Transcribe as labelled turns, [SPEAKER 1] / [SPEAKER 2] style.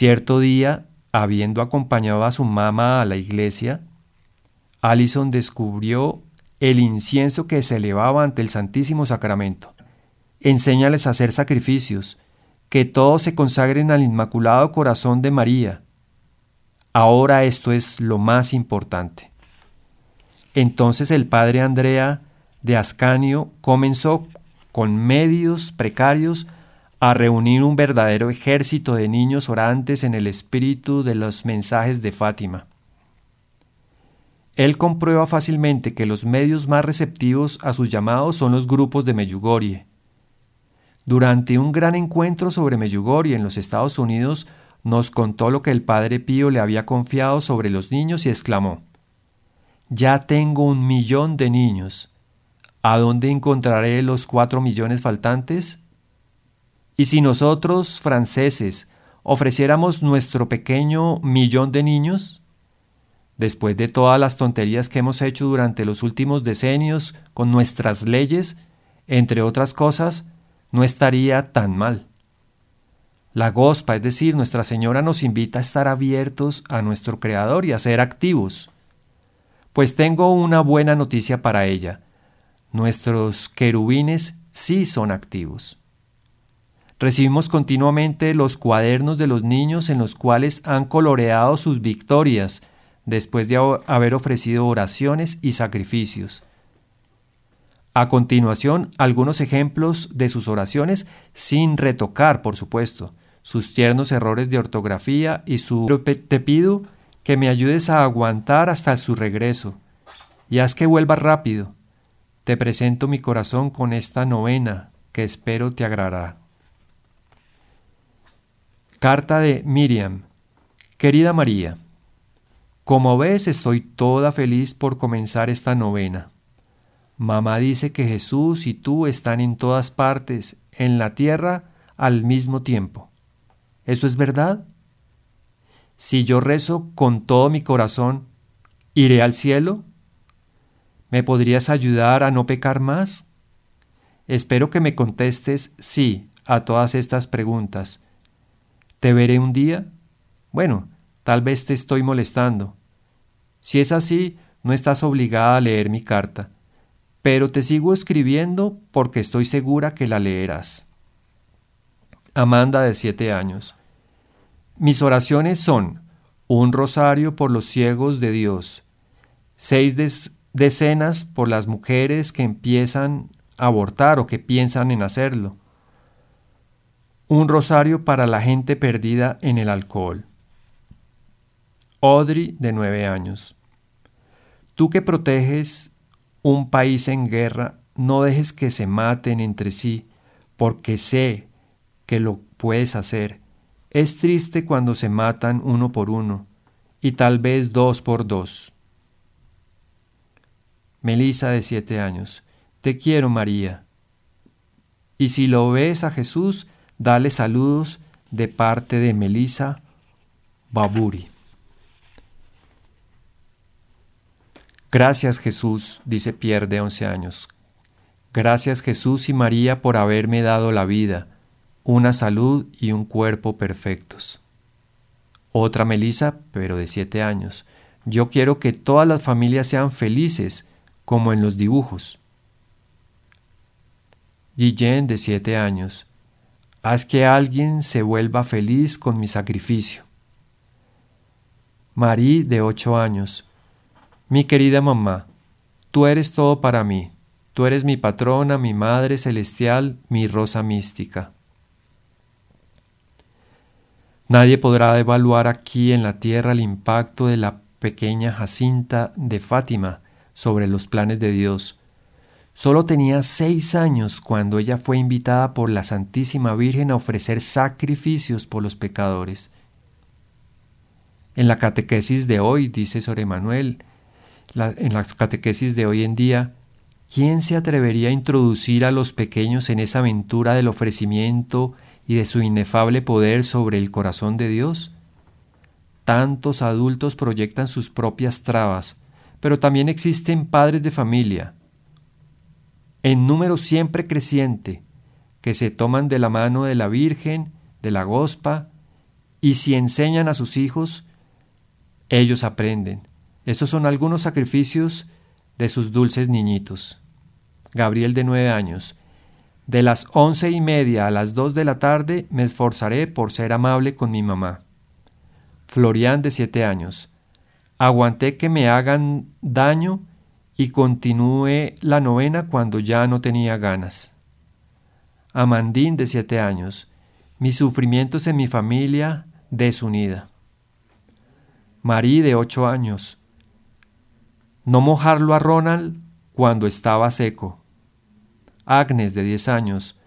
[SPEAKER 1] Cierto día, habiendo acompañado a su mamá a la iglesia, Allison descubrió el incienso que se elevaba ante el Santísimo Sacramento. Enséñales a hacer sacrificios, que todos se consagren al Inmaculado Corazón de María. Ahora esto es lo más importante. Entonces el padre Andrea de Ascanio comenzó con medios precarios a reunir un verdadero ejército de niños orantes en el espíritu de los mensajes de Fátima. Él comprueba fácilmente que los medios más receptivos a sus llamados son los grupos de Meyugorie. Durante un gran encuentro sobre Meyugorie en los Estados Unidos, nos contó lo que el padre Pío le había confiado sobre los niños y exclamó, Ya tengo un millón de niños. ¿A dónde encontraré los cuatro millones faltantes? Y si nosotros, franceses, ofreciéramos nuestro pequeño millón de niños, después de todas las tonterías que hemos hecho durante los últimos decenios con nuestras leyes, entre otras cosas, no estaría tan mal. La gospa, es decir, Nuestra Señora nos invita a estar abiertos a nuestro Creador y a ser activos. Pues tengo una buena noticia para ella. Nuestros querubines sí son activos. Recibimos continuamente los cuadernos de los niños en los cuales han coloreado sus victorias después de haber ofrecido oraciones y sacrificios. A continuación, algunos ejemplos de sus oraciones sin retocar, por supuesto, sus tiernos errores de ortografía y su te pido que me ayudes a aguantar hasta su regreso y haz que vuelva rápido. Te presento mi corazón con esta novena que espero te agradará. Carta de Miriam. Querida María, como ves estoy toda feliz por comenzar esta novena. Mamá dice que Jesús y tú están en todas partes, en la tierra, al mismo tiempo. ¿Eso es verdad? Si yo rezo con todo mi corazón, ¿iré al cielo? ¿Me podrías ayudar a no pecar más? Espero que me contestes sí a todas estas preguntas ¿Te veré un día? Bueno, tal vez te estoy molestando. Si es así, no estás obligada a leer mi carta, pero te sigo escribiendo porque estoy segura que la leerás. Amanda de siete años. Mis oraciones son un rosario por los ciegos de Dios, seis decenas por las mujeres que empiezan a abortar o que piensan en hacerlo, un rosario para la gente perdida en el alcohol. Audrey, de nueve años. Tú que proteges un país en guerra, no dejes que se maten entre sí, porque sé que lo puedes hacer. Es triste cuando se matan uno por uno, y tal vez dos por dos. Melisa, de siete años. Te quiero, María. Y si lo ves a Jesús, Dale saludos de parte de Melisa Baburi. Gracias Jesús, dice Pierre de 11 años. Gracias Jesús y María por haberme dado la vida, una salud y un cuerpo perfectos. Otra Melisa, pero de 7 años. Yo quiero que todas las familias sean felices, como en los dibujos. Guillén, de 7 años. Haz que alguien se vuelva feliz con mi sacrificio. Marí, de ocho años. Mi querida mamá, tú eres todo para mí. Tú eres mi patrona, mi madre celestial, mi rosa mística. Nadie podrá evaluar aquí en la tierra el impacto de la pequeña Jacinta de Fátima sobre los planes de Dios Solo tenía seis años cuando ella fue invitada por la Santísima Virgen a ofrecer sacrificios por los pecadores. En la catequesis de hoy, dice Sor Emanuel, en las catequesis de hoy en día, ¿quién se atrevería a introducir a los pequeños en esa aventura del ofrecimiento y de su inefable poder sobre el corazón de Dios? Tantos adultos proyectan sus propias trabas, pero también existen padres de familia, en número siempre creciente, que se toman de la mano de la Virgen, de la Gospa, y si enseñan a sus hijos, ellos aprenden. Estos son algunos sacrificios de sus dulces niñitos. Gabriel de nueve años. De las once y media a las dos de la tarde me esforzaré por ser amable con mi mamá. Florian de siete años. Aguanté que me hagan daño y continué la novena cuando ya no tenía ganas. Amandín de siete años. Mis sufrimientos en mi familia desunida. Marí de ocho años. No mojarlo a Ronald cuando estaba seco. Agnes de diez años.